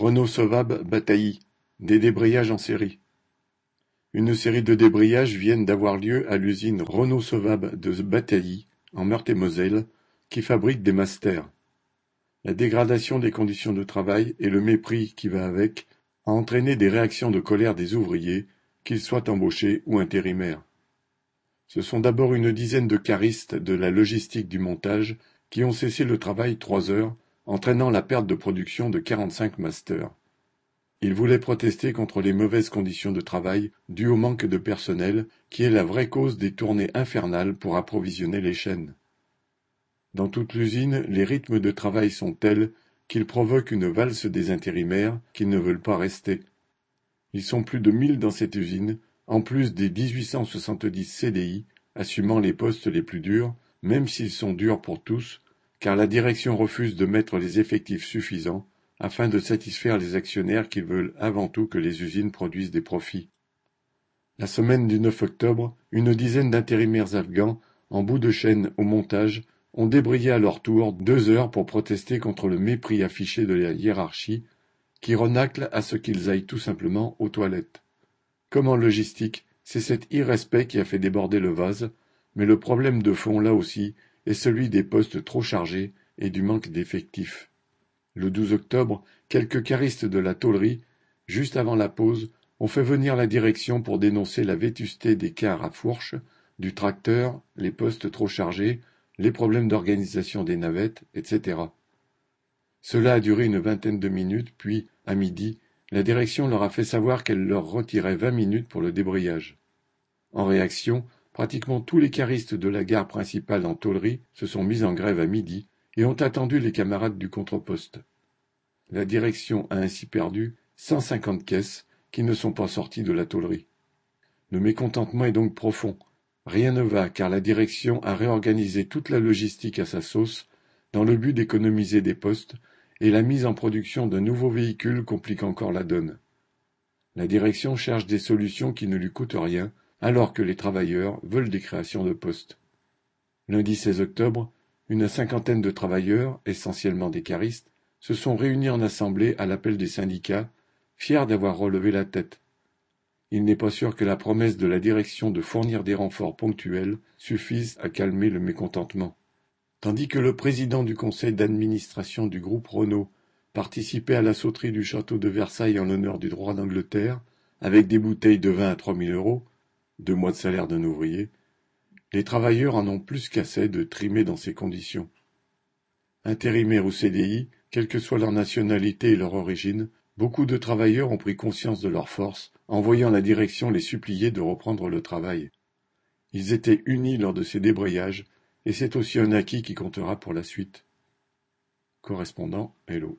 Renault Sovab Batailly, des débrayages en série. Une série de débrayages viennent d'avoir lieu à l'usine Renault Sovab de Batailly, en Meurthe-et-Moselle, qui fabrique des masters. La dégradation des conditions de travail et le mépris qui va avec a entraîné des réactions de colère des ouvriers, qu'ils soient embauchés ou intérimaires. Ce sont d'abord une dizaine de caristes de la logistique du montage qui ont cessé le travail trois heures entraînant la perte de production de quarante-cinq masters. Ils voulaient protester contre les mauvaises conditions de travail dues au manque de personnel qui est la vraie cause des tournées infernales pour approvisionner les chaînes. Dans toute l'usine, les rythmes de travail sont tels qu'ils provoquent une valse des intérimaires qui ne veulent pas rester. Ils sont plus de mille dans cette usine, en plus des 1870 CDI assumant les postes les plus durs, même s'ils sont durs pour tous, car la direction refuse de mettre les effectifs suffisants afin de satisfaire les actionnaires qui veulent avant tout que les usines produisent des profits. La semaine du 9 octobre, une dizaine d'intérimaires afghans, en bout de chaîne au montage, ont débrayé à leur tour deux heures pour protester contre le mépris affiché de la hiérarchie, qui renacle à ce qu'ils aillent tout simplement aux toilettes. Comme en logistique, c'est cet irrespect qui a fait déborder le vase, mais le problème de fond, là aussi, celui des postes trop chargés et du manque d'effectifs. Le 12 octobre, quelques caristes de la tôlerie, juste avant la pause, ont fait venir la direction pour dénoncer la vétusté des cars à fourche, du tracteur, les postes trop chargés, les problèmes d'organisation des navettes, etc. Cela a duré une vingtaine de minutes, puis, à midi, la direction leur a fait savoir qu'elle leur retirait vingt minutes pour le débrayage. En réaction, Pratiquement tous les caristes de la gare principale en tôlerie se sont mis en grève à midi et ont attendu les camarades du contreposte. La direction a ainsi perdu cent cinquante caisses qui ne sont pas sorties de la tôlerie. Le mécontentement est donc profond. Rien ne va car la direction a réorganisé toute la logistique à sa sauce dans le but d'économiser des postes et la mise en production d'un nouveau véhicule complique encore la donne. La direction cherche des solutions qui ne lui coûtent rien alors que les travailleurs veulent des créations de postes. Lundi 16 octobre, une cinquantaine de travailleurs, essentiellement des caristes, se sont réunis en assemblée à l'appel des syndicats, fiers d'avoir relevé la tête. Il n'est pas sûr que la promesse de la direction de fournir des renforts ponctuels suffise à calmer le mécontentement. Tandis que le président du conseil d'administration du groupe Renault participait à la sauterie du château de Versailles en l'honneur du droit d'Angleterre, avec des bouteilles de vin à trois mille euros, deux mois de salaire d'un ouvrier, les travailleurs en ont plus qu'assez de trimer dans ces conditions. Intérimaires ou CDI, quelle que soit leur nationalité et leur origine, beaucoup de travailleurs ont pris conscience de leur force en voyant la direction les supplier de reprendre le travail. Ils étaient unis lors de ces débrayages, et c'est aussi un acquis qui comptera pour la suite. Correspondant Hello.